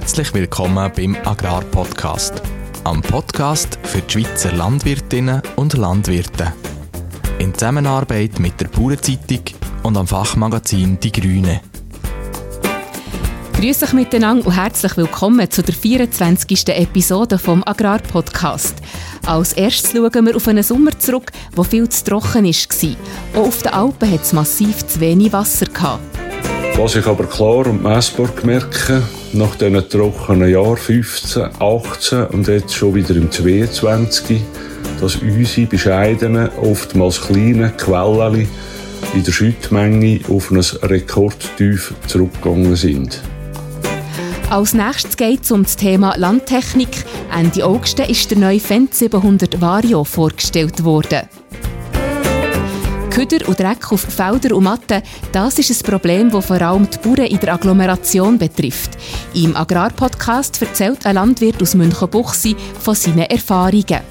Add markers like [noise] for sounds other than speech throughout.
Herzlich willkommen beim Agrarpodcast, am Podcast für die Schweizer Landwirtinnen und Landwirte. In Zusammenarbeit mit der Bauernzeitung und am Fachmagazin Die Grüne. Grüß euch miteinander und herzlich willkommen zu der 24. Episode vom Agrarpodcast. Als erstes schauen wir auf einen Sommer zurück, der viel zu trocken war. Auch auf den Alpen hat es massiv zu wenig Wasser gehabt. Was ich aber klar und messbar merke, nach diesen trockenen Jahren 15, 18 und jetzt schon wieder im 22, dass unsere bescheidenen, oftmals kleinen Quellen in der Schüttmenge auf ein Rekordtief zurückgegangen sind. Als nächstes geht es um das Thema Landtechnik. Ende August ist der neue Fendt 700 Vario vorgestellt worden. Köder und Dreck auf Felder und Matten, das ist ein Problem, das vor allem die Bauern in der Agglomeration betrifft. Im Agrarpodcast erzählt ein Landwirt aus Münchenbuchsee von seinen Erfahrungen.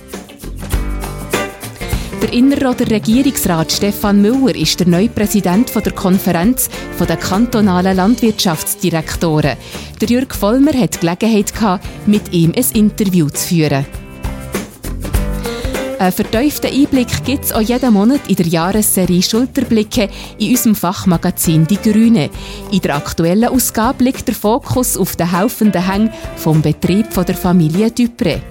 Der Innerrhoder Regierungsrat Stefan Müller ist der neue Präsident der Konferenz der kantonalen Landwirtschaftsdirektoren. Der Jürg Vollmer hat die Gelegenheit mit ihm ein Interview zu führen. Einen vertieften Einblick gibt es auch jeden Monat in der Jahresserie Schulterblicke in unserem Fachmagazin Die Grüne. In der aktuellen Ausgabe liegt der Fokus auf den helfenden Hängen vom Betrieb der Familie Dupré.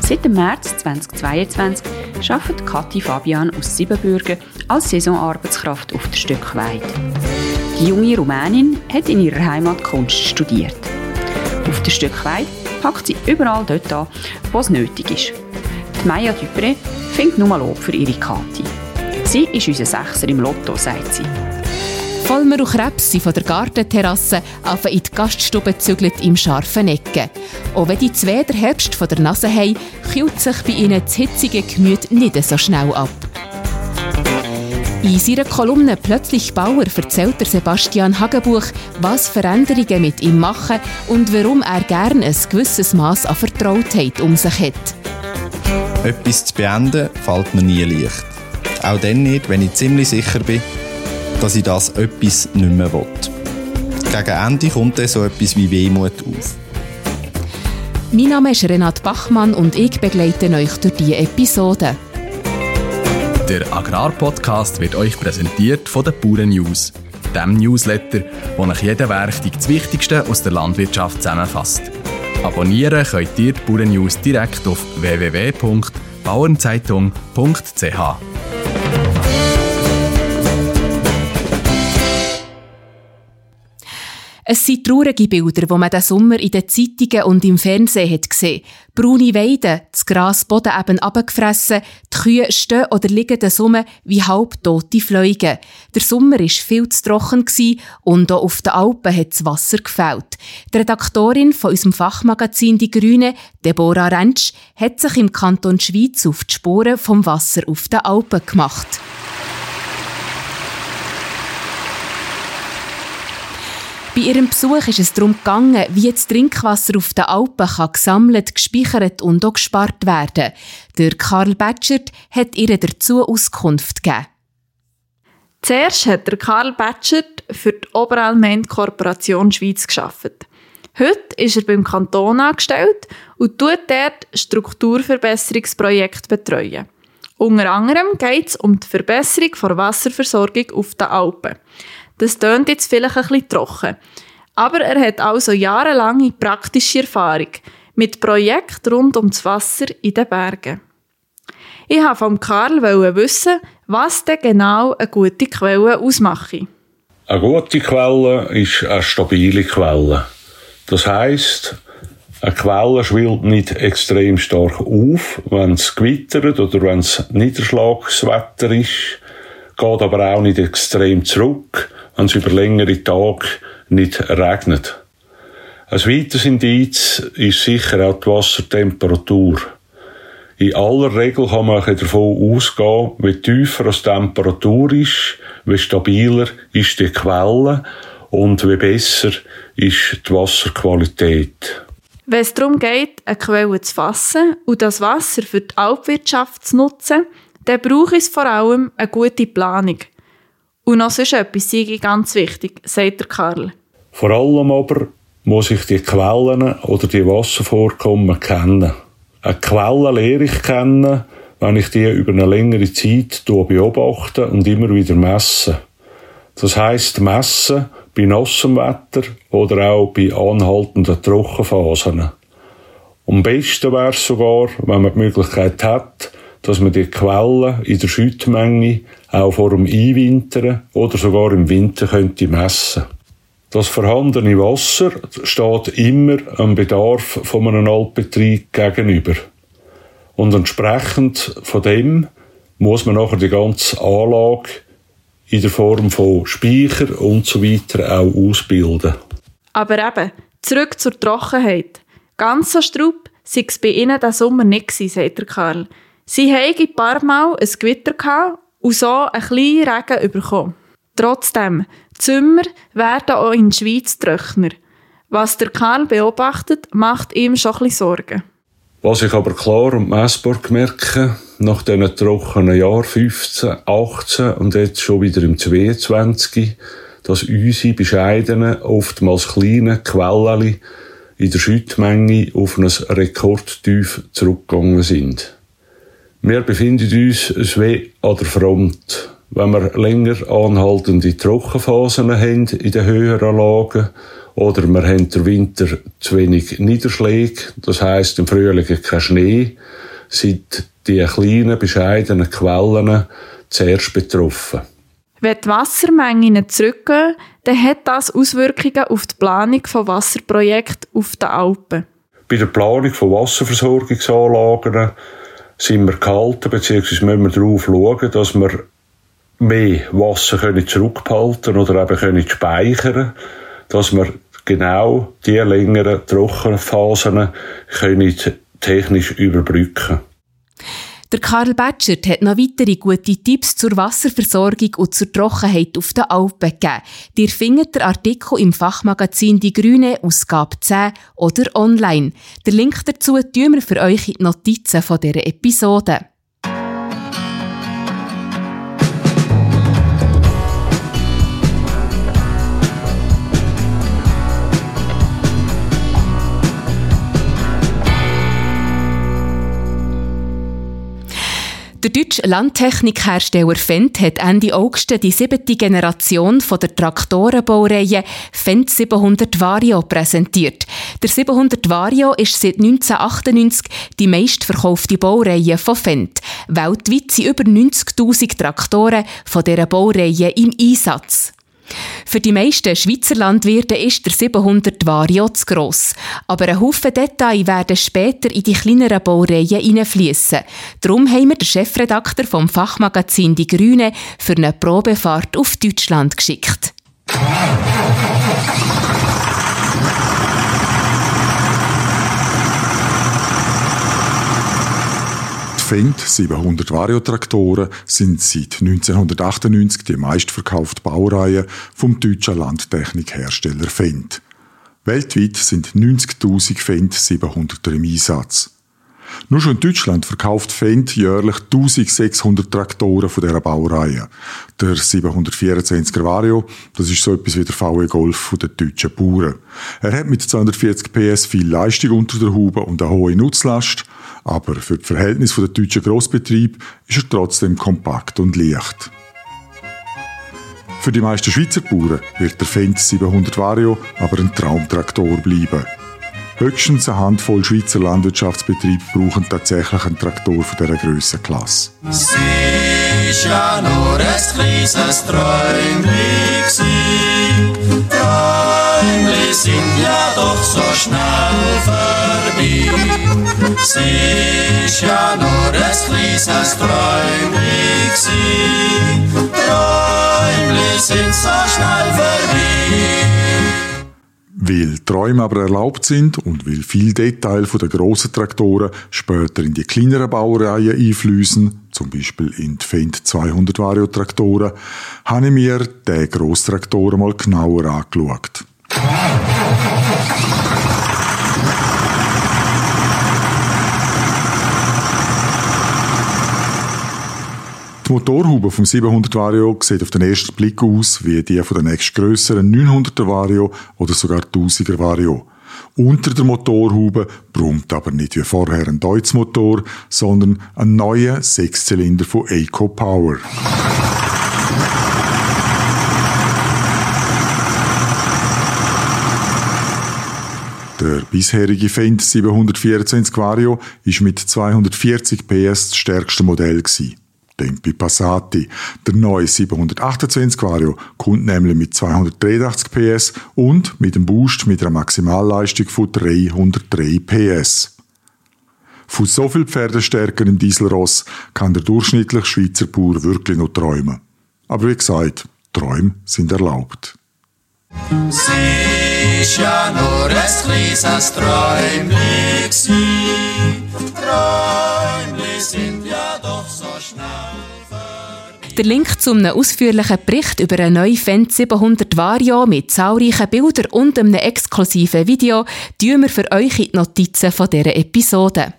Seit dem März 2022 arbeitet Kathi Fabian aus Siebenbürgen als Saisonarbeitskraft auf der Stückweide. Die junge Rumänin hat in ihrer Heimat Kunst studiert. Auf der Stückweide packt sie überall dort an, wo es nötig ist. Maya Dupré findet nur Lob für ihre Kathi. Sie ist unser Sechser im Lotto, sagt sie. Vollmer und Krebs sind von der Gartenterrasse auf in die Gaststube gezügelt im scharfen Ecken. Auch wenn die zwei der Herbst von der Nase haben, kühlt sich bei ihnen das hitzige Gemüt nicht so schnell ab. In seiner Kolumne «Plötzlich Bauer» erzählt der Sebastian Hagenbuch, was Veränderungen mit ihm machen und warum er gern ein gewisses Maß an Vertrautheit um sich hat. Etwas zu beenden fällt mir nie leicht. Auch dann nicht, wenn ich ziemlich sicher bin, dass ich das etwas nicht mehr will. Gegen Ende kommt dann so etwas wie Wehmut auf. Mein Name ist Renat Bachmann und ich begleite euch durch diese Episode. Der Agrarpodcast wird euch präsentiert von den Bauern News, dem Newsletter, wo euch jeden Werktag das Wichtigste aus der Landwirtschaft zusammenfasst. Abonnieren könnt ihr die Bauern News direkt auf www.bauernzeitung.ch. Es sind traurige Bilder, die man diesen Sommer in den Zeitungen und im Fernsehen hat gesehen Braune Weiden, das Gras Boden eben abgefressen, die Kühe stehen oder liegen da Summe wie halbtote Fliegen. Der Sommer war viel zu trocken und auch auf den Alpen hat das Wasser gefällt. Die Redaktorin von unserem Fachmagazin Die Grüne, Deborah Rentsch, hat sich im Kanton Schweiz auf die Spuren vom Wasser auf den Alpen gemacht. Ihrem Besuch ist es darum gegangen, wie das Trinkwasser auf den Alpen kann gesammelt, gespeichert und auch gespart werden Der Karl Batschert hat ihr dazu Auskunft gegeben. Zuerst hat der Karl Batschert für die Oberalment Korporation Schweiz geschafft. Heute ist er beim Kanton angestellt und tut dort Strukturverbesserungsprojekte betreuen. Unter anderem geht es um die Verbesserung der Wasserversorgung auf den Alpen. Das tönt jetzt vielleicht ein bisschen trocken. Aber er hat also jahrelange praktische Erfahrung mit Projekten rund um das Wasser in den Bergen. Ich wollte von Karl wissen, was denn genau eine gute Quelle ausmacht. Eine gute Quelle ist eine stabile Quelle. Das heisst, eine Quelle schwillt nicht extrem stark auf, wenn es gewittert oder wenn es Niederschlagswetter ist, geht aber auch nicht extrem zurück wenn es über längere Tage nicht regnet. Ein weiteres Indiz ist sicher auch die Wassertemperatur. In aller Regel kann man davon ausgehen, wie tiefer die Temperatur ist, wie stabiler ist die Quelle und wie besser ist die Wasserqualität. Wenn es darum geht, eine Quelle zu fassen und das Wasser für die Alpwirtschaft zu nutzen, dann braucht es vor allem eine gute Planung – und noch sonst etwas sei ganz wichtig, sagt der Karl. Vor allem aber muss ich die Quellen oder die Wasservorkommen kennen. Eine Quelle lehre ich kennen, wenn ich die über eine längere Zeit beobachte und immer wieder messe. Das heißt messen bei nassem Wetter oder auch bei anhaltenden Trockenphasen. Am besten wäre es sogar, wenn man die Möglichkeit hat, dass man die Quellen in der Schüttmenge auch vor dem Einwintern oder sogar im Winter könnte messen. Das vorhandene Wasser steht immer am Bedarf von einem Altbetrieb gegenüber. Und entsprechend von dem muss man nachher die ganze Anlage in der Form von Speicher und so weiter auch ausbilden. Aber eben, zurück zur Trockenheit. Ganz so strub sei es bei ihnen diesen Sommer nicht gewesen, sagt Karl. Sie haben ein paar Mal ein Gewitter gehabt und so ein bisschen Regen bekommen. Trotzdem, Zimmer werden auch in der Schweiz trockener. Was der Karl beobachtet, macht ihm schon ein bisschen Sorgen. Was ich aber klar und messbar merke, nach diesen trockenen Jahren 15, 18 und jetzt schon wieder im 22, dass unsere bescheidenen, oftmals kleinen Quellen in der Schüttmenge auf ein Rekordtief zurückgegangen sind. Wir befinden uns schwer an der Front. Wenn wir länger anhaltende Trockenphasen haben in den höheren Lagen oder wir haben der Winter zu wenig Niederschläge, das heißt im Frühling kein Schnee, sind die kleinen, bescheidenen Quellen zuerst betroffen. Wenn die Wassermengen zurückgehen, dann hat das Auswirkungen auf die Planung von Wasserprojekten auf den Alpen. Bei der Planung von Wasserversorgungsanlagen sind wir gehalten, beziehungsweise müssen wir darauf schauen, dass wir mehr Wasser können zurückbehalten oder eben können speichern, dass wir genau die längeren Trockenphasen können technisch überbrücken. Der Karl Batschert hat noch weitere gute Tipps zur Wasserversorgung und zur Trockenheit auf den Alpen gegeben. Ihr findet den Artikel im Fachmagazin Die Grüne, Ausgabe 10 oder online. Den Link dazu tun wir für euch in die Notizen dieser Episode. Der deutsche Landtechnikhersteller Fendt hat Ende August die siebte Generation von der Traktorenbaureihe Fendt 700 Vario präsentiert. Der 700 Vario ist seit 1998 die meistverkaufte Baureihe von Fendt. Weltweit sind über 90.000 Traktoren von dieser Baureihe im Einsatz. Für die meisten Schweizer Landwirte ist der 700 Vario zu gross. Aber ein Haufen Details werden später in die kleineren Baureihen hineinfließen. Darum haben wir den Chefredakteur vom Fachmagazin Die Grüne für eine Probefahrt auf Deutschland geschickt. Fendt 700 Variotraktoren sind seit 1998 die meistverkaufte Baureihe vom deutschen Landtechnikhersteller Fendt. Weltweit sind 90.000 Fendt 700er im Einsatz. Nur schon in Deutschland verkauft Fendt jährlich 1600 Traktoren von dieser Baureihe. Der 724er Vario, das ist so etwas wie der VW Golf der deutschen Bauern. Er hat mit 240 PS viel Leistung unter der Haube und eine hohe Nutzlast, aber für das Verhältnis der deutschen Grossbetrieb ist er trotzdem kompakt und leicht. Für die meisten Schweizer Bauern wird der Fendt 700 Vario aber ein Traumtraktor bleiben. Höchstens eine Handvoll Schweizer Landwirtschaftsbetriebe brauchen tatsächlich einen Traktor von dieser Grössenklasse. Es ist ja nur ein kleines Träumchen Träumchen sind ja doch so schnell vorbei. Ist ja nur ein kleines Träumchen Träumchen sind so schnell vorbei. Weil Träume aber erlaubt sind und weil viele Details der grossen Traktoren später in die kleineren Baureihen einfließen, zum Beispiel in die Fendt 200 Vario-Traktoren, habe ich mir den Grosstraktoren mal genauer angeschaut. Die Motorhaube vom 700 Vario sieht auf den ersten Blick aus wie die von der nächstgrösseren 900er Vario oder sogar 1000er Vario. Unter der Motorhaube brummt aber nicht wie vorher ein Deutz-Motor, sondern ein neuer Sechszylinder von Eco Power. Der bisherige Fendt 724 Vario ist mit 240 PS das stärkste Modell gewesen. Tempi Passati. Der neue 728 Vario kommt nämlich mit 283 PS und mit einem Boost mit einer Maximalleistung von 303 PS. Von so viel Pferdestärken im Dieselross kann der durchschnittliche Schweizer Bauer wirklich noch träumen. Aber wie gesagt, Träume sind erlaubt. Sie ist ja nur ein kleines Träumli Träumli sind ja doch so schnell Der Link zu einem ausführlichen Bericht über einen neuen Fendt 700 Vario mit zahlreichen Bildern und einem exklusiven Video tun wir für euch in die Notizen dieser Episode.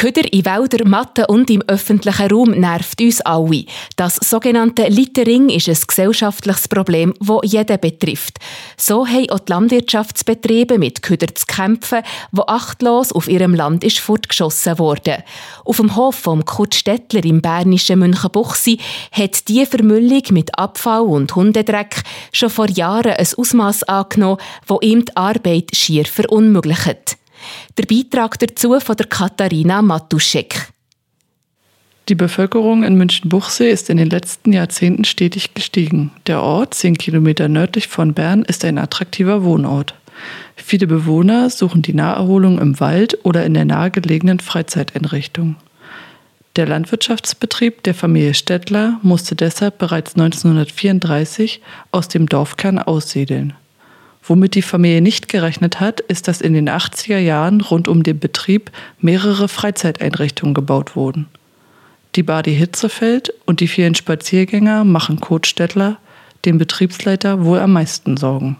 Köder in Wäldern, Matten und im öffentlichen Raum nervt uns alle. Das sogenannte Littering ist ein gesellschaftliches Problem, das jeden betrifft. So haben auch die Landwirtschaftsbetriebe mit Köder zu kämpfen, wo achtlos auf ihrem Land ist fortgeschossen wurde. Auf dem Hof vom Kurt Stettler im bernischen Münchenbuchsee hat die Vermüllung mit Abfall und Hundedreck schon vor Jahren ein Ausmaß angenommen, wo ihm die Arbeit schier verunmöglicht. Der Beitrag dazu von der Katharina Matuschek. Die Bevölkerung in München-Buchsee ist in den letzten Jahrzehnten stetig gestiegen. Der Ort, zehn Kilometer nördlich von Bern, ist ein attraktiver Wohnort. Viele Bewohner suchen die Naherholung im Wald oder in der nahegelegenen Freizeiteinrichtung. Der Landwirtschaftsbetrieb der Familie Stettler musste deshalb bereits 1934 aus dem Dorfkern aussiedeln. Womit die Familie nicht gerechnet hat, ist, dass in den 80er Jahren rund um den Betrieb mehrere Freizeiteinrichtungen gebaut wurden. Die Badi Hitzefeld und die vielen Spaziergänger machen Kurt Stettler, dem Betriebsleiter, wohl am meisten Sorgen.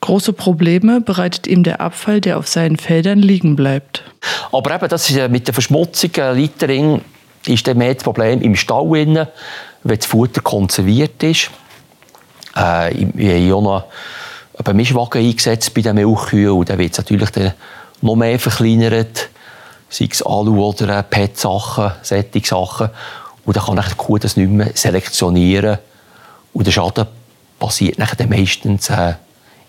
Große Probleme bereitet ihm der Abfall, der auf seinen Feldern liegen bleibt. Aber eben, das ist mit der Verschmutzung, Littering, ist dann mehr das Problem im Stall, wenn das Futter konserviert ist. Äh, auch noch einen Mischwagen eingesetzt bei den Milchkühen und dann wird es natürlich dann noch mehr verkleinert, sei es Alu oder PET-Sachen, solche Sachen. Und dann kann die Kuh das nicht mehr selektionieren und der Schaden passiert dann meistens äh,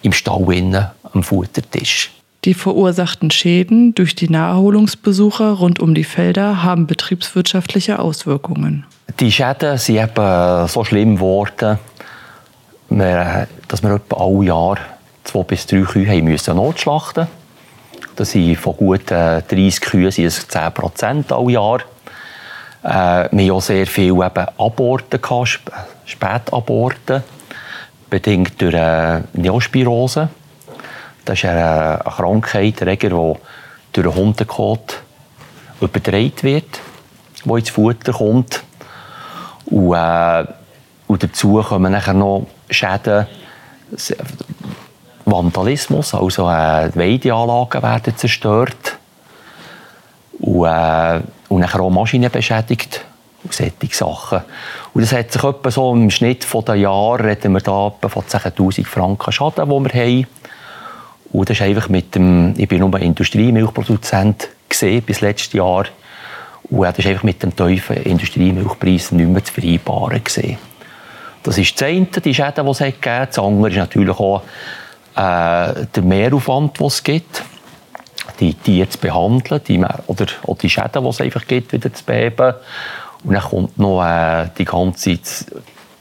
im Stall innen, am Futtertisch. Die verursachten Schäden durch die Naherholungsbesucher rund um die Felder haben betriebswirtschaftliche Auswirkungen. Die Schäden sind eben so schlimm geworden, dass wir etwa alle Jahr zwei bis drei Kühe haben müssen notschlachten Das sind von gut 30 äh, Kühen sind es 10 Prozent alle Jahr. Äh, wir haben auch sehr viele eben Aborten, gehabt, Spätaborten, bedingt durch äh, Neospirose. Das ist eine, eine Krankheit, Erreger, der durch einen Hundekot übertragen wird, der ins Futter kommt. Und, äh, und dazu kommen nachher noch Schäden, Vandalismus, also äh, Weideanlagen werden zerstört und, äh, und nachher auch Maschinen beschädigt und solche Sachen. Und das hat sich etwa so im Schnitt von den Jahren, reden wir da etwa von 10'000 Franken Schaden, die wir haben. Und das ist einfach mit dem, ich bin nur Industriemilchproduzent gesehen bis letztes Jahr. Und das ist einfach mit dem tiefen Industriemilchpreis nicht mehr zu vereinbaren gesehen. Das ist das eine, die Schäden, die es gegeben hat. Das andere ist natürlich auch äh, der Mehraufwand, den es gibt, die Tiere zu behandeln die, oder auch die Schäden, die es einfach gibt, wieder zu beheben. Und dann kommt noch äh, die ganze das,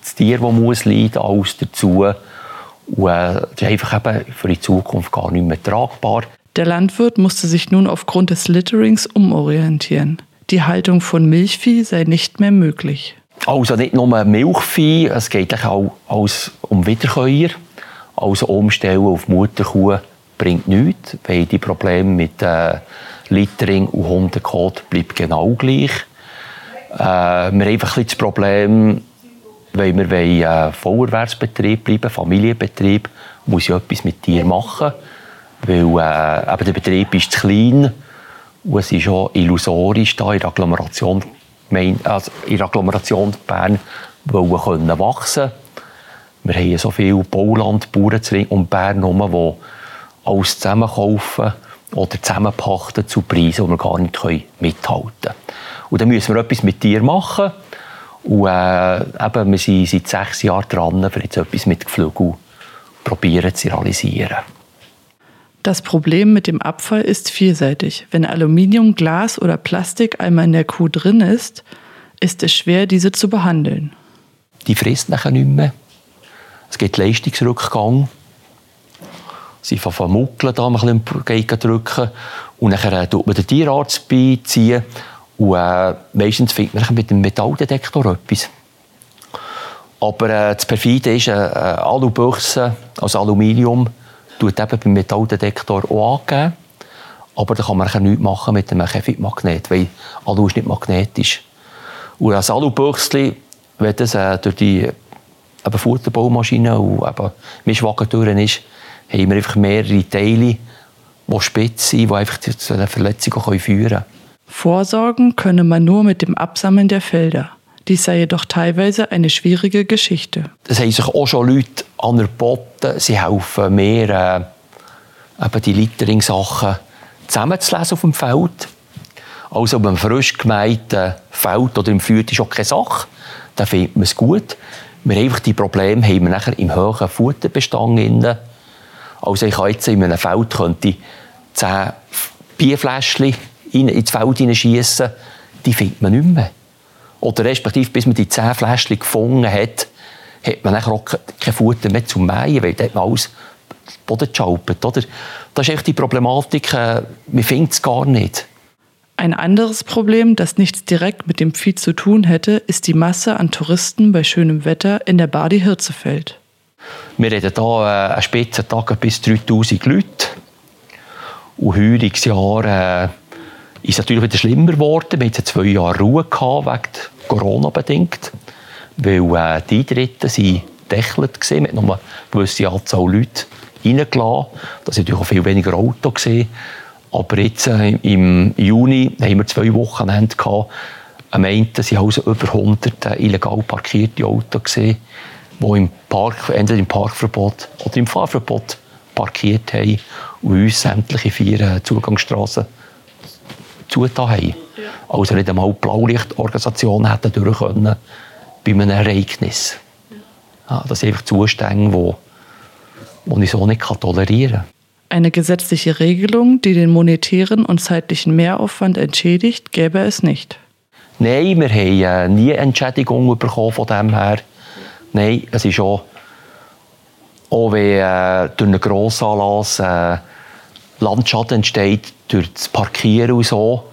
das Tier, das muss leiden, alles dazu. Und äh, das ist einfach eben für die Zukunft gar nicht mehr tragbar. Der Landwirt musste sich nun aufgrund des Litterings umorientieren. Die Haltung von Milchvieh sei nicht mehr möglich. Also nicht nur Milchvieh, es geht auch um Wiederkäuer. Also umstellen auf Mutterkuh bringt nichts, weil die Probleme mit äh, Littering und Hundekot bleiben genau gleich. Äh, wir haben einfach ein das Problem, weil wir wollen, äh, Vollerwerbsbetrieb bleiben, Familienbetrieb, muss ja etwas mit Tieren machen, weil äh, eben der Betrieb ist zu klein und es ist auch illusorisch, da in der Agglomeration, also in der Agglomeration Bern wollen können wachsen. Wir haben so viele Bauland, Bauern um Bern herum, die alles zusammenkaufen oder zusammenpachten zu Preisen, die wir gar nicht mithalten können. Und dann müssen wir etwas mit Tieren machen. Und äh, eben, wir sind seit sechs Jahren dran, für jetzt etwas mit Geflügel probieren zu realisieren. Das Problem mit dem Abfall ist vielseitig. Wenn Aluminium, Glas oder Plastik einmal in der Kuh drin ist, ist es schwer, diese zu behandeln. Die frisst nachher nicht mehr. Es gibt Leistungsrückgang. Sie vermuckeln da ein bisschen drücken und dann tut man den Tierarzt beiziehen und äh, meistens findet man mit dem Metalldetektor etwas. Aber äh, das Perfide ist, äh, äh, Alubüchse, also Aluminium, tut eben beim Metalldetektor auch angeben. Aber da kann man nichts machen mit einem Kevitmagnet, weil Alu ist nicht magnetisch. Und als Alubüchsli, wenn das äh, durch die eben Futterbaumaschine und eben ist, haben wir einfach mehrere Teile, die spitz sind, die einfach zu einer Verletzung führen können. Vorsorgen könne man nur mit dem Absammeln der Felder. Dies sei jedoch teilweise eine schwierige Geschichte. Es haben sich auch schon Leute anerboten, sie helfen mehr, äh, die Littering-Sachen zusammenzulesen auf dem Feld. Also beim frisch gemähten Feld oder im Feuer ist auch keine Sache. Da findet man es gut. Wir haben einfach die Probleme haben wir nachher im hohen Futterbestand. Also ich jetzt in einem Feld könnte 10 Bierfläschchen ins Feld hineinschießen, die findet man nicht mehr. Oder respektive, bis man die 10 Fläschchen gefunden hat, hat man auch kein Futter mehr zum Mähen, weil dort alles Boden geschalpert, oder? Das ist echt die Problematik, äh, man findet es gar nicht. Ein anderes Problem, das nichts direkt mit dem Vieh zu tun hätte, ist die Masse an Touristen bei schönem Wetter in der Badi Hirzefeld. Wir reden hier äh, einen Spitzentag bis 3000 Leute. Und heuriges Jahr äh, ist natürlich wieder schlimmer geworden. Wir hatten zwei Jahre Ruhe gehabt, wegen Corona bedingt. Weil äh, die Eintritte waren deckelt. Man hat nur eine gewisse Anzahl Leute reingelassen. Das waren natürlich auch viel weniger Autos. Gewesen. Aber jetzt äh, im Juni haben wir zwei Wochenende gehabt. Am einen waren also über 100 äh, illegal parkierte Autos, die im Park, entweder im Parkverbot oder im Fahrverbot parkiert haben und uns sämtliche vier äh, Zugangsstraßen zugetan haben. Ja. Also nicht einmal die Blaulichtorganisation hätten durch können bei einem Ereignis. Ja, das sind einfach Zustände, die, die ich so nicht tolerieren kann. Eine gesetzliche Regelung, die den monetären und zeitlichen Mehraufwand entschädigt, gäbe es nicht. Nein, wir haben äh, nie Entschädigung bekommen von dem her. Nein, es ist auch, auch wenn äh, durch einen Grossanlass äh, Landschaden entsteht, durch das Parkieren und so,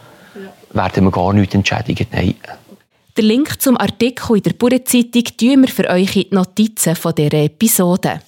werden wir gar nicht entschädigt. Nein. Den Link zum Artikel in der Bauernzeitung tun wir für euch in die Notizen dieser Episode.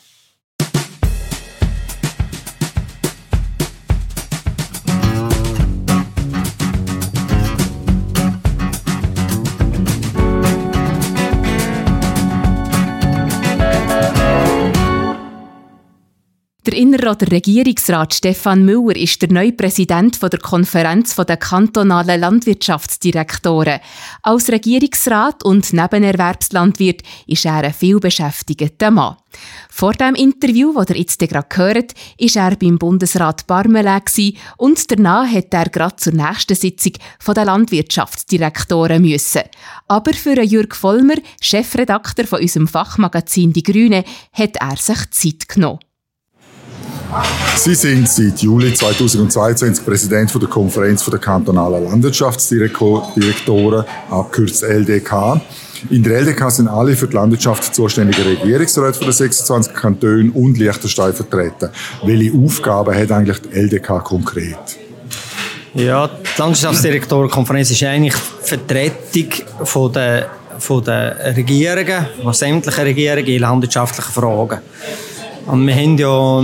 Der Innerrat der Regierungsrat Stefan Müller ist der neue Präsident der Konferenz der kantonalen Landwirtschaftsdirektoren. Als Regierungsrat und Nebenerwerbslandwirt ist er ein vielbeschäftigter Mann. Vor dem Interview, das ihr jetzt gerade gehört, war er beim Bundesrat Barmele und danach hat er gerade zur nächsten Sitzung der Landwirtschaftsdirektoren müssen. Aber für Jürg Vollmer, Chefredakteur von unserem Fachmagazin Die Grüne, hat er sich Zeit genommen. Sie sind seit Juli 2022 Präsident der Konferenz der kantonalen Landwirtschaftsdirektoren, abkürzt LDK. In der LDK sind alle für die Landwirtschaft zuständigen Regierungsräte den 26 Kantonen und Liechtenstein vertreten. Welche Aufgaben hat eigentlich die LDK konkret? Ja, die Landwirtschaftsdirektorenkonferenz ist eigentlich die Vertretung der, von der Regierungen, von sämtlichen Regierungen in landwirtschaftlichen Fragen. Und wir haben ja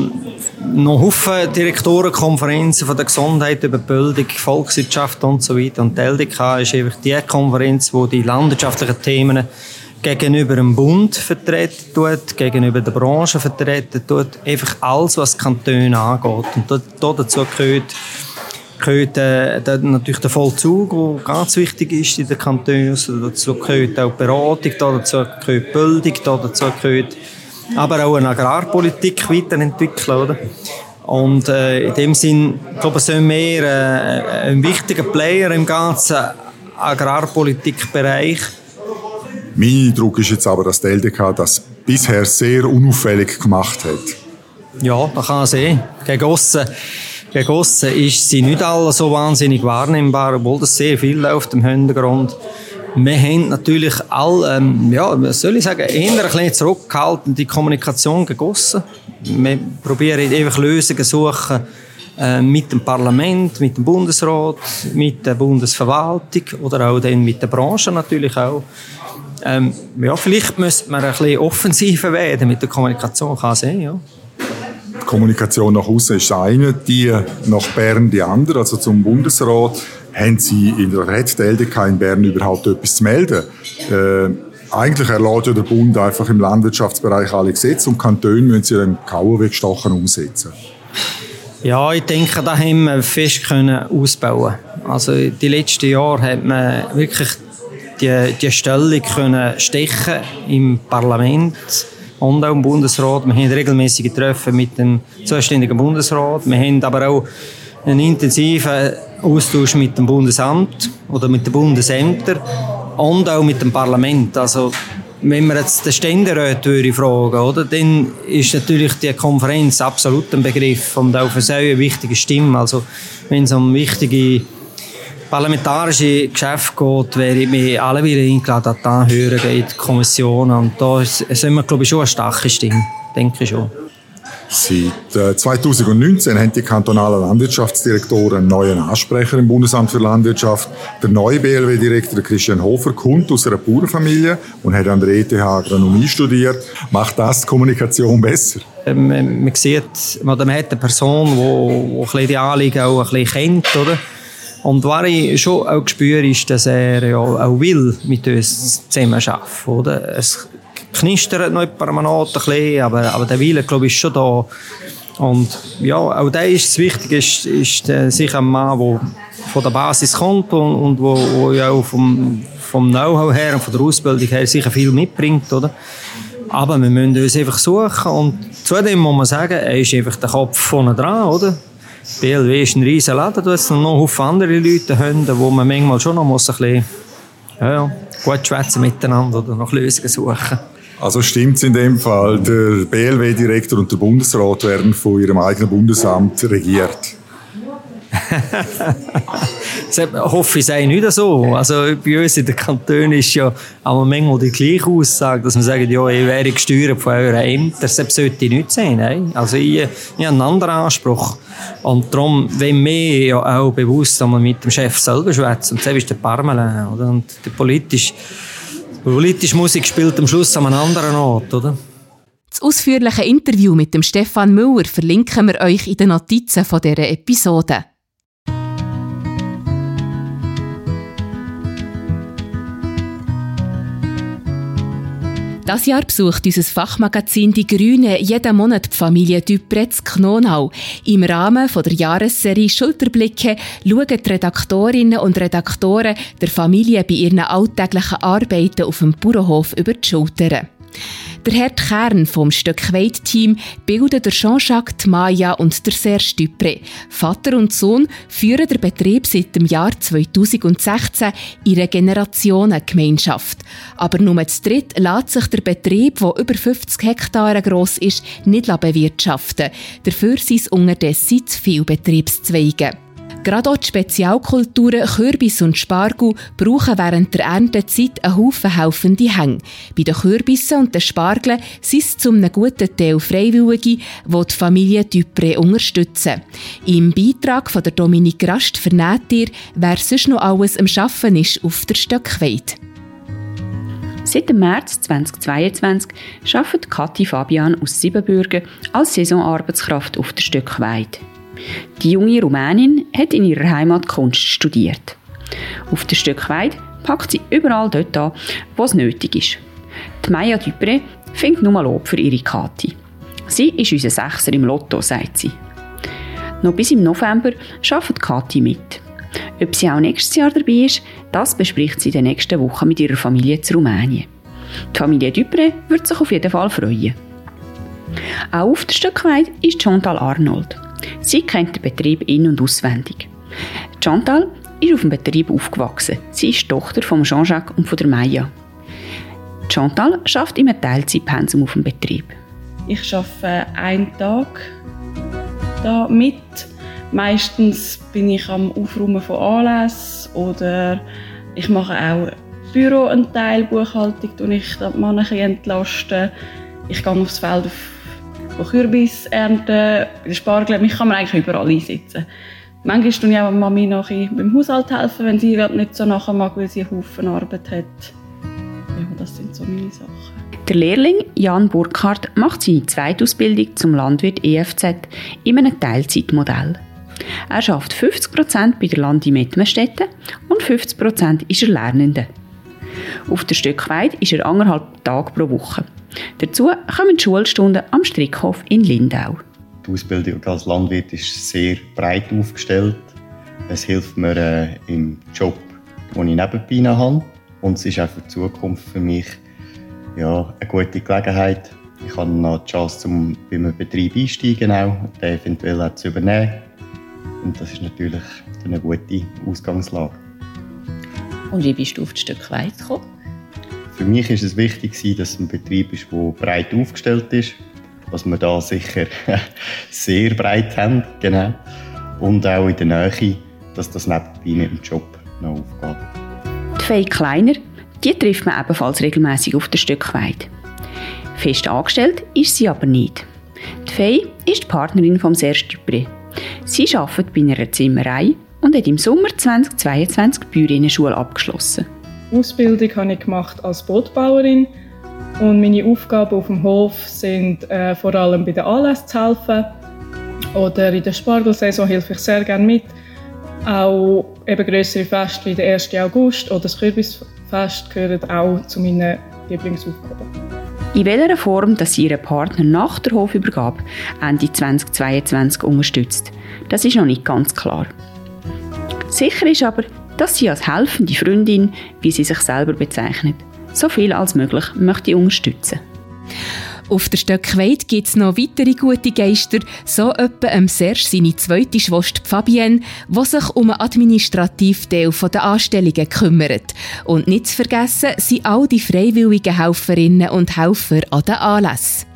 noch Haufen Direktorenkonferenzen von der Gesundheit über Bildung, Volkswirtschaft und so weiter. Und die LDK ist einfach die Konferenz, wo die landwirtschaftlichen Themen gegenüber dem Bund vertreten tut, gegenüber der Branche vertreten tut, einfach alles, was Kantone angeht. Und dazu gehört, gehört äh, natürlich der Vollzug, der ganz wichtig ist in den Kantonen. Dazu gehört auch Beratung, dazu gehört Bildung, dazu gehört aber auch eine Agrarpolitik weiterentwickeln. Oder? Und äh, in dem Sinn, glaube ich, sind wir äh, ein wichtiger Player im ganzen Agrarpolitikbereich. Mein Eindruck ist jetzt aber, dass die LDK das bisher sehr unauffällig gemacht hat. Ja, das kann man sehen. Gegen aussen, gegen aussen ist sie nicht alle so wahnsinnig wahrnehmbar, obwohl das sehr viel läuft im Hintergrund. Wir haben natürlich all, ähm, ja, was soll ich sagen, eher ein bisschen zurückgehalten die Kommunikation gegossen. Wir probieren einfach Lösungen zu suchen äh, mit dem Parlament, mit dem Bundesrat, mit der Bundesverwaltung oder auch dann mit der Branche natürlich auch. Ähm, ja, vielleicht müsste man ein bisschen offensiver werden mit der Kommunikation, kann sein, ja. Die Kommunikation nach außen ist eine, die nach Bern die andere, also zum Bundesrat haben Sie in der hat die LDK in Bern überhaupt etwas zu melden? Äh, eigentlich erlaubt ja der Bund einfach im Landwirtschaftsbereich alle Gesetze und Kantone müssen sie dann Kauerwegstachen umsetzen. Ja, ich denke, da haben wir fest können ausbauen. Also die letzten Jahre hat man wirklich die, die Stellung können stechen im Parlament und auch im Bundesrat. Wir haben regelmäßige Treffen mit dem zuständigen Bundesrat. Wir haben aber auch einen intensiven Austausch mit dem Bundesamt oder mit den Bundesämtern und auch mit dem Parlament. Also wenn man jetzt den Ständerat würde fragen, oder, dann ist natürlich die Konferenz absolut ein Begriff und auch für sie eine wichtige Stimme. Also wenn es um wichtige parlamentarische Geschäfte geht, wäre ich mir alle wieder eingeladen, da hören in die Kommission. Und da sind wir, glaube ich, schon eine starke Stimme, denke ich schon. Seit 2019 äh, haben die kantonalen Landwirtschaftsdirektoren einen neuen Ansprecher im Bundesamt für Landwirtschaft. Der neue BLW-Direktor Christian Hofer kommt aus einer Bauernfamilie und hat an der ETH Agronomie studiert. Macht das die Kommunikation besser? Ähm, man sieht, man hat eine Person, die die Anliegen auch ein bisschen kennt, oder? Und was ich schon auch spüre, ist, dass er ja auch will mit uns zusammen arbeiten, oder? Es knistert noch ein paar Monate ein bisschen, aber, aber der Wille, glaube ich, ist schon da. Und ja, auch da ist es wichtig, ist, ist äh, sicher ein Mann, der von der Basis kommt und, und wo, wo ja auch vom, vom Know-how her und von der Ausbildung her sicher viel mitbringt, oder? Aber wir müssen uns einfach suchen und zudem muss man sagen, er ist einfach der Kopf vorne dran, oder? BLW ist ein riesen Laden, da sind noch viele andere Leute haben, wo man manchmal schon noch muss ein bisschen ja, gut schwätzen miteinander oder noch Lösungen suchen. Also stimmt es in dem Fall, der BLW-Direktor und der Bundesrat werden von ihrem eigenen Bundesamt regiert? [laughs] hoffe ich sei nicht so. Also bei uns in den Kantonen ist ja aber manchmal die gleiche Aussage, dass man sagt, ja, ich wäre gesteuert von euren Ämtern. Das sollte ich nicht sein. Nein. Also ich, ich habe einen anderen Anspruch. Und darum, wenn wir ja auch bewusst mit dem Chef selber schwätzen, und selbst der Parmelin, oder? Und der politisch Politische Musik spielt am Schluss an einem anderen Ort, oder? Das ausführliche Interview mit dem Stefan Müller verlinken wir euch in den Notizen von dieser Episode. Das Jahr besucht unser Fachmagazin Die Grüne jeden Monat die Familie Dupretz Knonau. Im Rahmen der Jahresserie Schulterblicke schauen die Redaktorinnen und Redaktoren der Familie bei ihren alltäglichen Arbeiten auf dem Bauernhof über die Schultern. Der Herr Kern vom Stöckweit-Team bilden der Jean-Jacques Maya und der Serge Dupré. Vater und Sohn führen den Betrieb seit dem Jahr 2016 in einer Generationengemeinschaft. Aber nur zu dritt lässt sich der Betrieb, der über 50 Hektare gross ist, nicht bewirtschaften. Dafür sind es unterdessen zu viele Betriebszweige. Gerade auch die Spezialkulturen Kürbis und Spargel brauchen während der Erntezeit einen Haufen helfende Hänge. Bei den Kürbissen und den Spargeln sind es zu einem guten Teil Freiwillige, die die Familie Dupré unterstützen. Im Beitrag von der Dominik Rast verneht ihr, wer sonst noch alles am Arbeiten ist auf der Stöckweide. Seit dem März 2022 arbeitet Kathi Fabian aus Siebenbürgen als Saisonarbeitskraft auf der Stöckweide. Die junge Rumänin hat in ihrer Heimat Kunst studiert. Auf der Stückweide packt sie überall dort an, wo es nötig ist. Die Maya Dupré findet nur mal Lob für ihre Kathi. Sie ist unser Sechser im Lotto, sagt sie. Noch bis im November arbeitet Kathi mit. Ob sie auch nächstes Jahr dabei ist, das bespricht sie in den nächsten Wochen mit ihrer Familie zu Rumänien. Die Familie Dupré wird sich auf jeden Fall freuen. Auch auf der Stück weit ist Chantal Arnold. Sie kennt den Betrieb in- und auswendig. Chantal ist auf dem Betrieb aufgewachsen. Sie ist Tochter von Jean-Jacques und von der Maya. Chantal schafft im Teilzeitpensum auf dem Betrieb. Ich arbeite einen Tag da mit. Meistens bin ich am Aufräumen von Anlässen oder ich mache auch Büro einen Teil, Buchhaltung tue ich die Männer. Ich gehe aufs Feld auf Kürbis ernten, Spargel. Ich kann mir eigentlich überall einsetzen. Manchmal tue ich auch Mami noch beim Haushalt helfen, wenn sie nicht so nachher mag, weil sie einen Haufen Arbeit hat. Ja, das sind so meine Sachen. Der Lehrling Jan Burkhardt macht seine Zweitausbildung zum Landwirt EFZ in einem Teilzeitmodell. Er schafft 50% bei der Landi Mettmerstetten und 50% ist er Lernende. Auf der Stückweid ist er anderthalb Tage pro Woche. Dazu kommen die Schulstunden am Strickhof in Lindau. Die Ausbildung als Landwirt ist sehr breit aufgestellt. Es hilft mir äh, im Job, den ich nebenbei habe. Und es ist auch für die Zukunft für mich ja, eine gute Gelegenheit. Ich habe noch die Chance, zum bei einem Betrieb einsteigen, auch, den eventuell auch zu übernehmen. Und das ist natürlich eine gute Ausgangslage. Und wie bist du auf das Stück weit gekommen? Für mich ist es wichtig, dass es ein Betrieb ist, der breit aufgestellt ist. Was wir da sicher [laughs] sehr breit haben, genau. Und auch in der Nähe, dass das nebenbei dem Job noch aufgeht. Die Fee Kleiner, die trifft man ebenfalls regelmäßig auf der Stückweide. Fest angestellt ist sie aber nicht. Die Fee ist die Partnerin von Serge. Sie arbeitet bei einer Zimmerei und hat im Sommer 2022 die Bäuerinnenschule abgeschlossen. Ausbildung habe ich gemacht als Bootbauerin und meine Aufgaben auf dem Hof sind äh, vor allem bei den Anlässen zu helfen oder in der Spargelsaison helfe ich sehr gerne mit. Auch eben größere Feste wie der 1. August oder das Kürbisfest gehören auch zu meinen Lieblingsaufgaben. In welcher Form, dass sie ihren Partner nach der Hofübergabe Ende 2022 unterstützt, das ist noch nicht ganz klar. Sicher ist aber, dass sie als helfende Freundin, wie sie sich selber bezeichnet, so viel als möglich möchte unterstützen. Auf der Stöckweit gibt es noch weitere gute Geister, so etwa am Serge seine zweite Schwester Fabienne, die sich um einen Administrativteil der Anstellungen kümmert. Und nicht zu vergessen sind all die freiwilligen Helferinnen und Helfer an den Anlässen.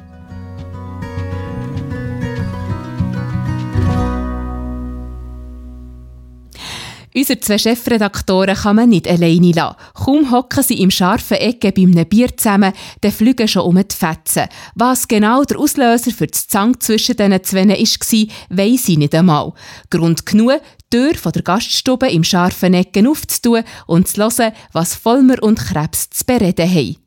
Unsere zwei Chefredaktoren kann man nicht alleine lassen. Kaum hocken sie im scharfen Ecke bei einem Bier zusammen, dann fliegen schon um die Fetzen. Was genau der Auslöser für das Zank zwischen diesen zwei war, weiss ich nicht einmal. Grund genug, die Tür von der Gaststube im scharfen Ecken aufzutun und zu hören, was Vollmer und Krebs zu bereden haben.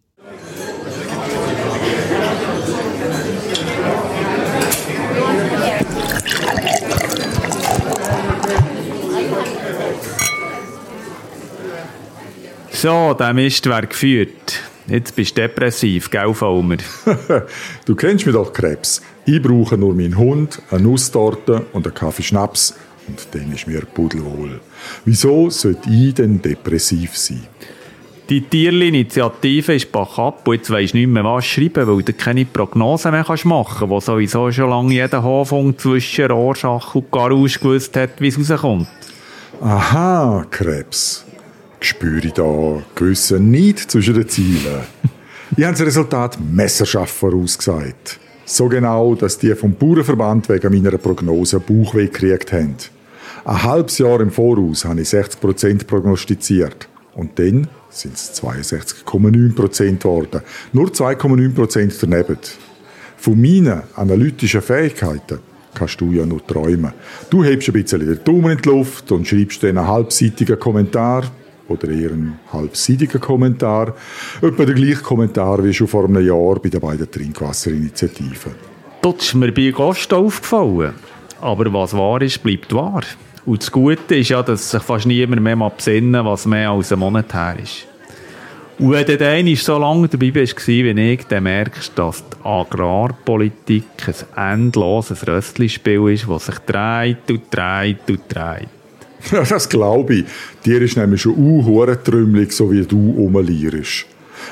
So, der Mist wäre geführt. Jetzt bist du depressiv, gell, Vollmer? [laughs] du kennst mich doch, Krebs. Ich brauche nur meinen Hund, eine Nusstorte und einen Kaffee Schnaps. Und dann ist mir pudelwohl. Wieso sollte ich denn depressiv sein? Die Tierli-Initiative ist bach ab und jetzt weisst du nicht mehr was schreiben, weil du keine Prognosen mehr kannst machen kannst, wo sowieso schon lange jeder Hofung zwischen Rorschach und Garouche gewusst hat, wie es rauskommt. Aha, Krebs spüre ich da gewissen Neid zwischen den Zielen. ich habe das Resultat messerscharf vorausgesagt. So genau, dass die vom Bauernverband wegen meiner Prognose Bauchweh gekriegt haben. Ein halbes Jahr im Voraus habe ich 60% prognostiziert. Und dann sind es 62,9% geworden. Nur 2,9% daneben. Von meinen analytischen Fähigkeiten kannst du ja nur träumen. Du hebst ein bisschen den Daumen in die Luft und schreibst dann einen halbseitigen Kommentar oder eher einen halbseitigen Kommentar. Etwa der gleiche Kommentar wie schon vor einem Jahr bei den beiden Trinkwasserinitiativen. Das ist mir bei Gast aufgefallen. Aber was wahr ist, bleibt wahr. Und das Gute ist ja, dass sich fast niemand mehr mal besinnen was mehr als ein Monat her ist. Und wenn du dann so lange dabei bist, wie ich, dann merkst du, dass die Agrarpolitik ein endloses Röstlispiel ist, das sich dreht und dreht und dreht. [laughs] Ja, das glaube ich. Dir ist nämlich schon uh, so wie du rumlierst.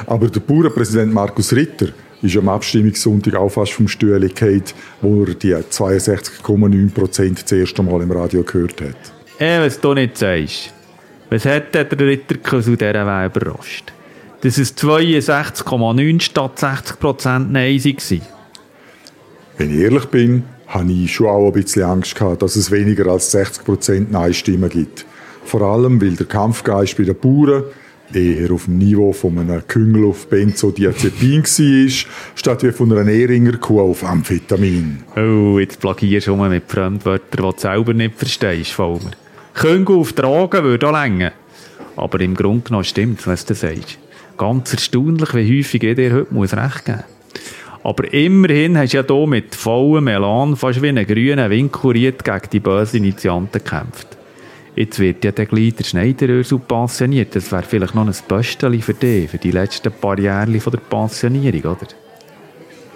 Aber der Bauernpräsident Markus Ritter ist am Abstimmungssonntag auch fast vom Stuhl gefallen, wo er die 62,9 Prozent das erste Mal im Radio gehört hat. Eh, was du nicht sagst. Was hat der Ritter zu dieser Wahl überrascht? Dass es 62,9 statt 60 Prozent Nein waren. Wenn ich ehrlich bin, hatte ich schon auch ein bisschen Angst gehabt, dass es weniger als 60 Prozent Nein-Stimmen gibt. Vor allem, weil der Kampfgeist bei den Bauern eher auf dem Niveau von einem Küngel auf Benzodiazepin war, statt wie von einer Nähringer Kuh auf Amphetamin. Oh, jetzt plagierst du mit Fremdwörtern, die du selber nicht verstehst, Vollmer. Küngel auf Drogen würde auch länger. Aber im Grunde genommen stimmt was du sagst. Ganz erstaunlich, wie häufig dir heute muss recht geben Aber immerhin hast du ja hier mit vollem Elan fast wie ein grüner Wind gegen die bösen Initianten gekämpft. Jetzt wird ja der gleich der Schneiderörsel pensioniert. Das wäre vielleicht noch ein Bösteli für dich, für die letzten paar Jahre von der Pensionierung, oder?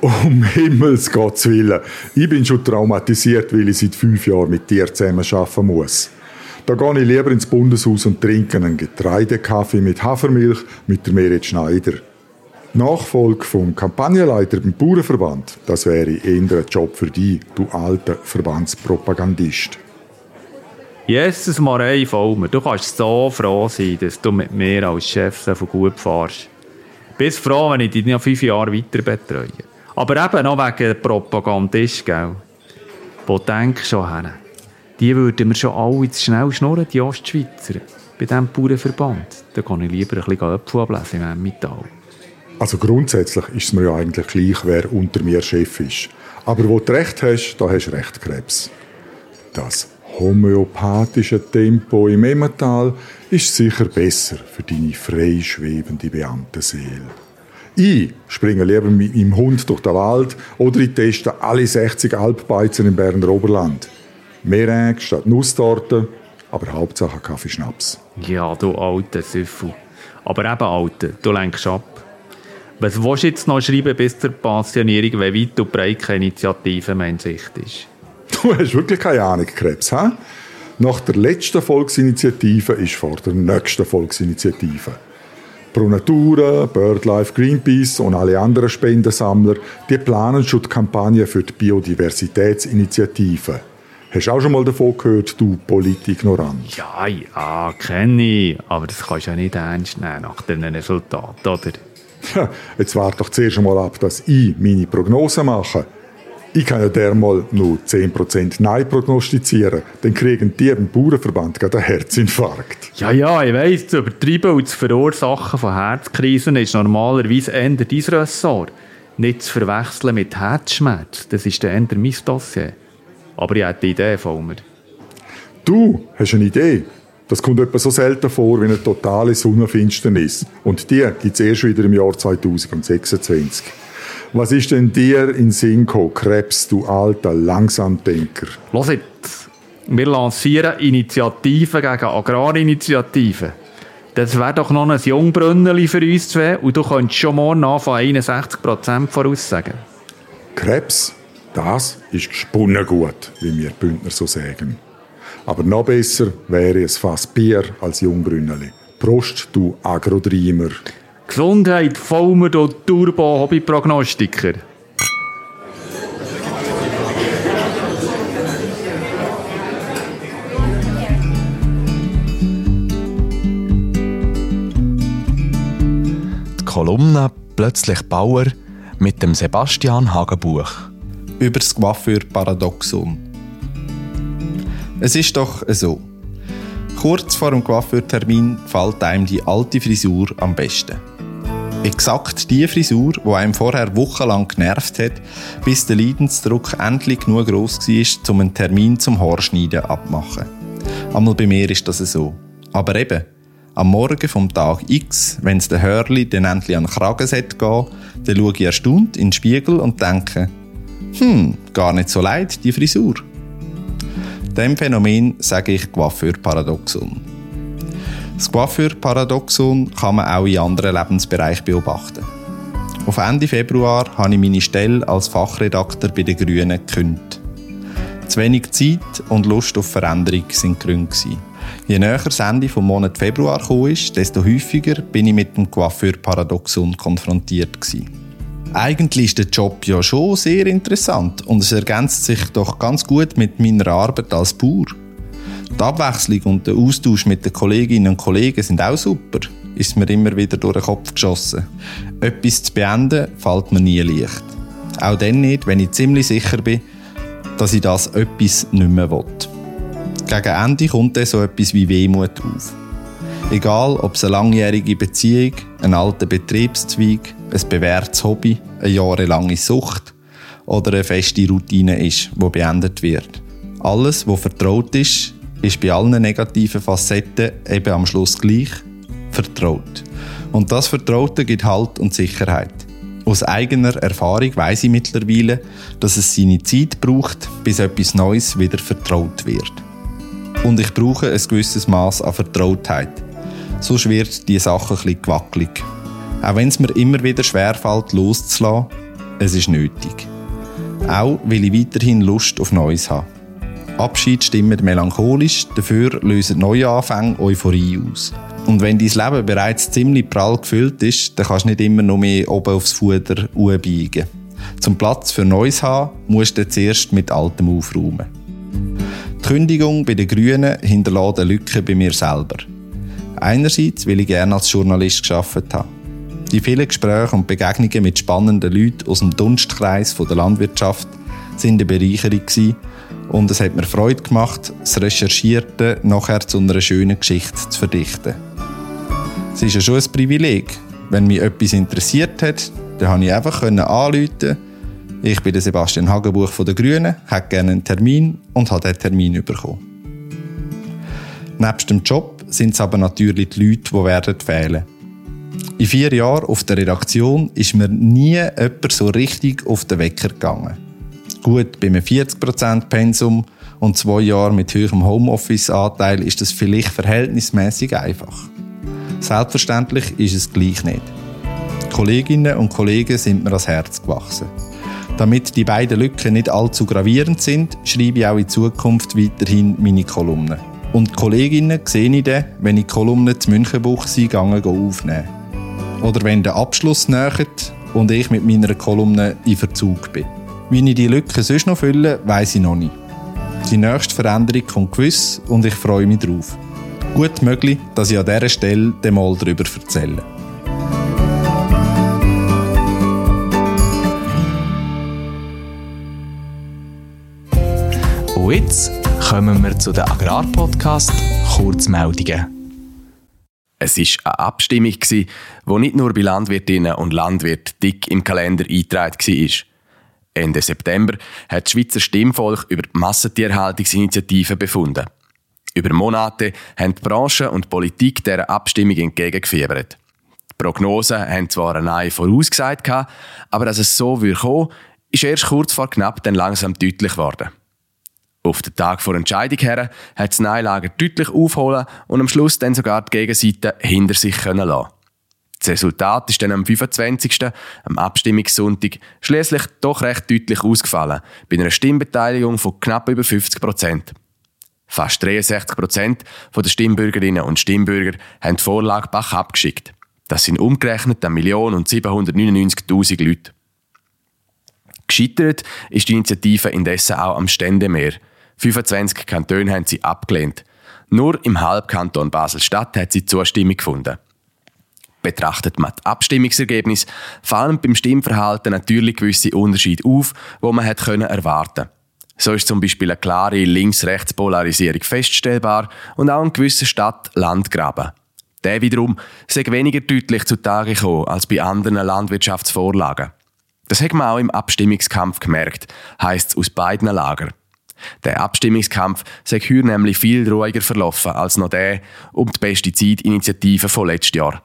Um [laughs] Himmels Gottes Willen. Ich bin schon traumatisiert, weil ich seit fünf Jahren mit dir zusammen arbeiten muss. Da gehe ich lieber ins Bundeshaus und trinke einen Getreidekaffee mit Hafermilch mit der Merit Schneider. Nachfolge vom Kampagnenleiter beim Bauernverband, das wäre eher ein Job für dich, du alter Verbandspropagandist. Jesus Marei Vollmer, du kannst so froh sein, dass du mit mir als Chef so gut fahrst. Bist froh, wenn ich dich noch fünf Jahre weiter betreue. Aber eben noch wegen Propagandist, gell? Wo denkst schon hin? Die würden mir schon alle zu schnell schnurren, die Ostschweizer. Bei diesem Bauernverband. Da kann ich lieber ein bisschen Äpfel ablesen im Emmental. Also grundsätzlich ist es mir ja eigentlich gleich, wer unter mir Chef ist. Aber wo du recht hast, da hast du recht, Krebs. Das homöopathische Tempo im Emmental ist sicher besser für deine freischwebende Beamtenseele. Ich springe lieber mit meinem Hund durch den Wald oder ich teste alle 60 Alpbeizen im Berner Oberland. Merengue statt Nusstorte, aber Hauptsache Kaffeeschnaps. Ja, du alter Süffel. Aber eben, Alter, du lenkst ab. Was willst du jetzt noch schreiben bis zur Pensionierung, wenn weit und breit keine Initiative mehr in Sicht ist? Du hast wirklich keine Ahnung, Krebs, hä? Nach der letzten Volksinitiative ist vor der nächsten Volksinitiative. Pro Natura, BirdLife, Greenpeace und alle anderen Spendensammler, die planen schon die Kampagne für die Biodiversitätsinitiative. Hast du auch schon mal davon gehört, du Politignorant? Ja, ja, kenne ich. Aber das kannst du ja nicht ernst nehmen nach dem Resultat, oder? Jetzt warte doch zuerst einmal ab, dass ich meine Prognose mache. Ich kann ja dermal nur 10% Nein prognostizieren. Dann kriegen die im Bauernverband gerade einen Herzinfarkt. Ja, ja, ich weiss, zu übertreiben und zu verursachen von Herzkrisen ist normalerweise eher dein Ressort. Nicht zu verwechseln mit Herzschmerz. Das ist eher mein Dossier. Aber ich habe eine Idee von mir. Du hast eine Idee? Das kommt etwa so selten vor wie eine totale Sonnenfinsternis. Und die gibt es erst wieder im Jahr 2026. Was ist denn dir in Sinn gekommen, Krebs, du alter Langsamdenker? Los jetzt. Wir lancieren Initiativen gegen Agrarinitiativen. Das wäre doch noch ein Jungbrünneli für uns zwei und du könntest schon morgen von 61% voraussagen. Krebs, das ist gesponnen gut, wie wir Bündner so sagen. Aber noch besser wäre es fast Bier als Jungbrünneli. Prost, du Agrodreimer. Gesundheit, Vollmer und Turbo-Hobbyprognostiker. Die Kolumne «Plötzlich Bauer» mit dem Sebastian Hagenbuch. Über das Coiffeur-Paradoxon. Es ist doch so. Kurz vor dem Coiffeurtermin fällt einem die alte Frisur am besten. Exakt die Frisur, die einem vorher wochenlang genervt hat, bis der Leidensdruck endlich genug gross war, um einen Termin zum Haarschneiden abzumachen. Einmal bei mir ist das so. Aber eben, am Morgen vom Tag X, wenn es der Hörli dann endlich an den Kragen gehen dann schaue ich erstaunt in den Spiegel und denke, hm, gar nicht so leid, die Frisur. Dem Phänomen sage ich Coiffeur-Paradoxon. Das Coiffeur-Paradoxon kann man auch in anderen Lebensbereichen beobachten. Auf Ende Februar habe ich meine Stelle als Fachredakteur bei den Grünen gekündigt. Zu wenig Zeit und Lust auf Veränderung sind Gründe. Je näher das Ende des Monat Februar kam, desto häufiger bin ich mit dem Coiffeur-Paradoxon konfrontiert. Gewesen. Eigentlich ist der Job ja schon sehr interessant und es ergänzt sich doch ganz gut mit meiner Arbeit als Bauer. Die Abwechslung und der Austausch mit den Kolleginnen und Kollegen sind auch super, ist mir immer wieder durch den Kopf geschossen. Etwas zu beenden fällt mir nie leicht. Auch dann nicht, wenn ich ziemlich sicher bin, dass ich das etwas nicht mehr will. Gegen Ende kommt dann so etwas wie Wehmut auf. Egal, ob es eine langjährige Beziehung, ein alter Betriebszweig, ein bewährtes Hobby, eine jahrelange Sucht oder eine feste Routine ist, die beendet wird. Alles, was vertraut ist, ist bei allen negativen Facetten eben am Schluss gleich vertraut. Und das Vertraute gibt Halt und Sicherheit. Aus eigener Erfahrung weiß ich mittlerweile, dass es seine Zeit braucht, bis etwas Neues wieder vertraut wird. Und ich brauche ein gewisses Maß an Vertrautheit. Sonst wird die Sache ein bisschen gewackelig. Auch wenn es mir immer wieder schwerfällt, loszulassen, es ist nötig. Auch weil ich weiterhin Lust auf Neues habe. Abschied stimmt melancholisch, dafür lösen neue Anfänge Euphorie aus. Und wenn dein Leben bereits ziemlich prall gefüllt ist, dann kannst du nicht immer noch mehr oben aufs Fuder biegen. Zum Platz für Neues haben, musst du zuerst mit Altem aufräumen. Die Kündigung bei den Grünen hinterlässt eine Lücke bei mir selber. Einerseits, weil ich gerne als Journalist geschafft habe. Die vielen Gespräche und Begegnungen mit spannenden Leuten aus dem Dunstkreis der Landwirtschaft sind eine Bereicherung gewesen und es hat mir Freude gemacht, das Recherchierte nachher zu einer schönen Geschichte zu verdichten. Es ist ja schon ein Privileg. Wenn mich etwas interessiert hat, dann konnte ich einfach anrufen. Ich bin Sebastian Hagenbuch von den Grünen, hätte gerne einen Termin und habe diesen Termin bekommen. Nebst dem Job sind es aber natürlich die Leute, die werden fehlen. In vier Jahren auf der Redaktion ist mir nie jemand so richtig auf den Wecker gegangen. Gut, bei einem 40% Pensum und zwei Jahren mit höherem Homeoffice-Anteil ist das vielleicht verhältnismäßig einfach. Selbstverständlich ist es gleich nicht. Die Kolleginnen und Kollegen sind mir ans Herz gewachsen. Damit die beiden Lücken nicht allzu gravierend sind, schreibe ich auch in Zukunft weiterhin meine Kolumnen. Und die Kolleginnen sehe ich dann, wenn ich die Kolumnen zu Münchenbuchsee gegangen aufnehmen. Oder wenn der Abschluss nähert und ich mit meiner Kolumne in Verzug bin. Wie ich die Lücken sonst noch fülle, weiss ich noch nicht. Die nächste Veränderung kommt gewiss und ich freue mich drauf. Gut möglich, dass ich an dieser Stelle dem mal darüber erzähle. Und jetzt kommen wir zu den Agrarpodcast Kurzmeldungen. Es war eine Abstimmung, die nicht nur bei Landwirtinnen und Landwirten dick im Kalender eingetragen war. Ende September hat das Schweizer Stimmvolk über die Massentierhaltungsinitiative befunden. Über Monate haben die Branche und die Politik dieser Abstimmung entgegengefiebert. Die Prognosen haben zwar ein Nein vorausgesagt, aber dass es so kommen würde, ist erst kurz vor knapp dann langsam deutlich geworden. Auf den Tag vor Entscheidung her hat das Nein-Lager deutlich aufholen und am Schluss dann sogar die Gegenseite hinter sich können lassen. Das Resultat ist dann am 25. am Abstimmungssonntag schließlich doch recht deutlich ausgefallen, bei einer Stimmbeteiligung von knapp über 50 Prozent. Fast 63 Prozent der Stimmbürgerinnen und Stimmbürger haben die Vorlage Bach abgeschickt. Das sind umgerechnet 1.799.000 Leute. Gescheitert ist die Initiative indessen auch am Ständemeer. 25 Kantone haben sie abgelehnt. Nur im Halbkanton Basel-Stadt hat sie Zustimmung gefunden. Betrachtet man das Abstimmungsergebnis, fallen beim Stimmverhalten natürlich gewisse Unterschiede auf, wo man hätte erwarten können. So ist zum Beispiel eine klare Links-Rechts-Polarisierung feststellbar und auch ein gewisser Stadt-Land-Graben. Der wiederum sei weniger deutlich zutage gekommen als bei anderen Landwirtschaftsvorlagen. Das hat man auch im Abstimmungskampf gemerkt, heisst es aus beiden Lagern. Der Abstimmungskampf sei hier nämlich viel ruhiger verlaufen als noch der um die Pestizidinitiative von letztes Jahr.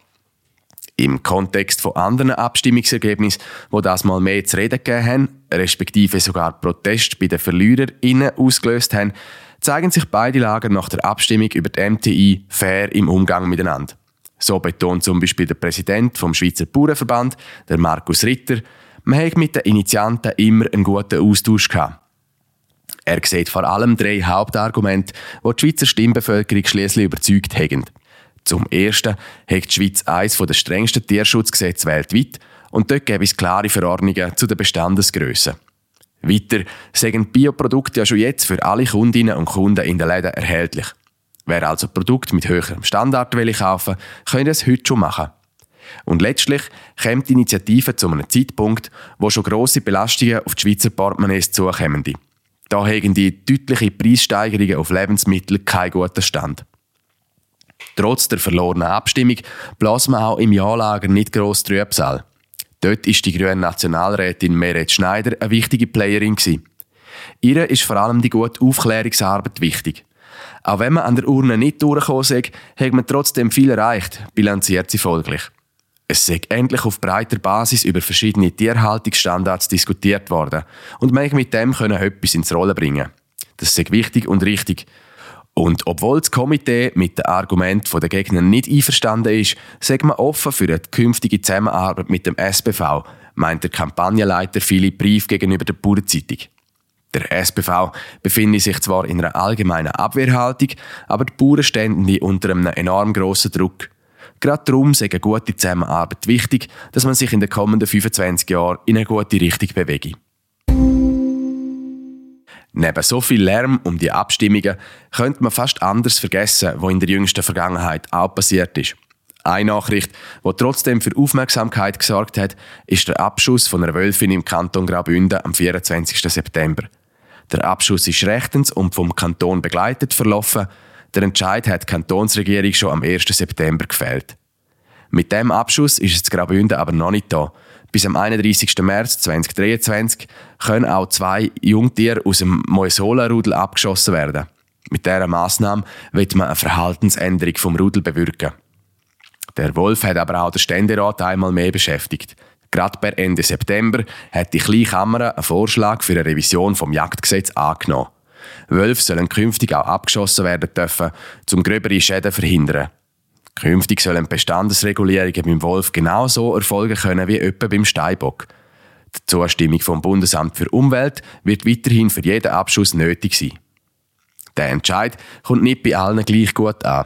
Im Kontext von anderen Abstimmungsergebnissen, wo das mal mehr zu reden gegeben haben, respektive sogar Protest bei den VerliererInnen ausgelöst haben, zeigen sich beide Lager nach der Abstimmung über die MTI fair im Umgang miteinander. So betont zum Beispiel der Präsident vom Schweizer Bauernverband, der Markus Ritter, man hat mit den Initianten immer einen guten Austausch gehabt. Er sieht vor allem drei Hauptargumente, die die Schweizer Stimmbevölkerung schließlich überzeugt haben. Zum Ersten hat die Schweiz eines der strengsten Tierschutzgesetze weltweit und dort gibt es klare Verordnungen zu den Bestandesgrössen. Weiter sagen Bioprodukte ja schon jetzt für alle Kundinnen und Kunden in den Läden erhältlich. Wer also Produkte mit höherem Standard will kaufen, kann das heute schon machen. Und letztlich kommt die Initiative zu einem Zeitpunkt, wo schon grosse Belastungen auf die Schweizer Portemonnaies zukommen. Da haben die deutliche Preissteigerungen auf Lebensmittel keinen guten Stand. Trotz der verlorenen Abstimmung blasen wir auch im Ja-Lager nicht gross Trübsal. Dort ist die grüne Nationalrätin Meret Schneider eine wichtige Playerin. Ihr ist vor allem die gute Aufklärungsarbeit wichtig. Auch wenn man an der Urne nicht durchgekommen ist, hat man trotzdem viel erreicht, bilanziert sie folglich. Es sei endlich auf breiter Basis über verschiedene Tierhaltungsstandards diskutiert worden und man mit dem können etwas ins Rollen bringen. Das sei wichtig und richtig. Und obwohl das Komitee mit dem Argument der Gegner nicht einverstanden ist, sagt man offen für eine künftige Zusammenarbeit mit dem SBV, meint der Kampagnenleiter Philipp Brief gegenüber der Bauernzeitung. Der SBV befindet sich zwar in einer allgemeinen Abwehrhaltung, aber die Bauern stehen unter einem enorm grossen Druck. Gerade darum sei eine gute Zusammenarbeit wichtig, dass man sich in den kommenden 25 Jahren in eine gute Richtung bewege. Neben so viel Lärm um die Abstimmungen könnte man fast anders vergessen, was in der jüngsten Vergangenheit auch passiert ist. Eine Nachricht, die trotzdem für Aufmerksamkeit gesorgt hat, ist der Abschuss von einer Wölfin im Kanton Graubünden am 24. September. Der Abschuss ist rechtens und vom Kanton begleitet verlaufen. Der Entscheid hat die Kantonsregierung schon am 1. September gefällt. Mit dem Abschuss ist es Graubünden aber noch nicht da. Bis am 31. März 2023 können auch zwei Jungtiere aus dem Moesola-Rudel abgeschossen werden. Mit dieser Massnahme wird man eine Verhaltensänderung vom Rudel bewirken. Der Wolf hat aber auch den Ständerat einmal mehr beschäftigt. Gerade per Ende September hat die Kleine Kammer einen Vorschlag für eine Revision vom Jagdgesetz angenommen. Wölfe sollen künftig auch abgeschossen werden dürfen, um gröbere Schäden zu verhindern. Künftig sollen Bestandesregulierungen beim Wolf genauso erfolgen können wie etwa beim Steinbock. Die Zustimmung vom Bundesamt für Umwelt wird weiterhin für jeden Abschuss nötig sein. Der Entscheid kommt nicht bei allen gleich gut an.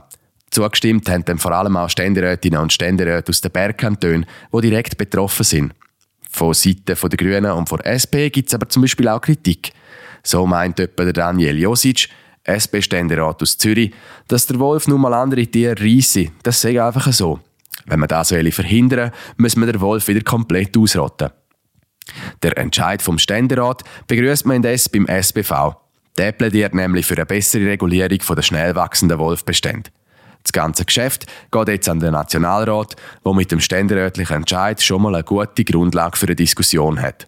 Zugestimmt haben dann vor allem auch Ständerätinnen und Ständeräte aus den Bergkantonen, die direkt betroffen sind. Von Seiten der Grünen und von SP gibt es aber zum Beispiel auch Kritik. So meint etwa der Daniel Josic, SP-Ständerat aus Zürich, dass der Wolf nun mal andere Tiere reisse. Das sei einfach so. Wenn man das verhindern will, muss man den Wolf wieder komplett ausrotten. Der Entscheid vom Ständerat begrüßt man indes beim SBV. Der plädiert nämlich für eine bessere Regulierung der schnell wachsenden Wolfbestände. Das ganze Geschäft geht jetzt an den Nationalrat, der mit dem ständerätlichen Entscheid schon mal eine gute Grundlage für eine Diskussion hat.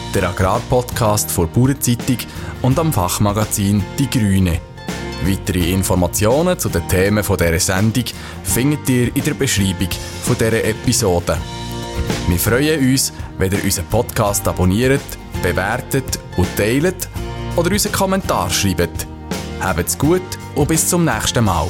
der Agrarpodcast von Bauernzeitung und am Fachmagazin Die Grüne. Weitere Informationen zu den Themen dieser Sendung findet ihr in der Beschreibung dieser Episode. Wir freuen uns, wenn ihr unseren Podcast abonniert, bewertet und teilt oder unseren Kommentar schreibt. Habt's gut und bis zum nächsten Mal.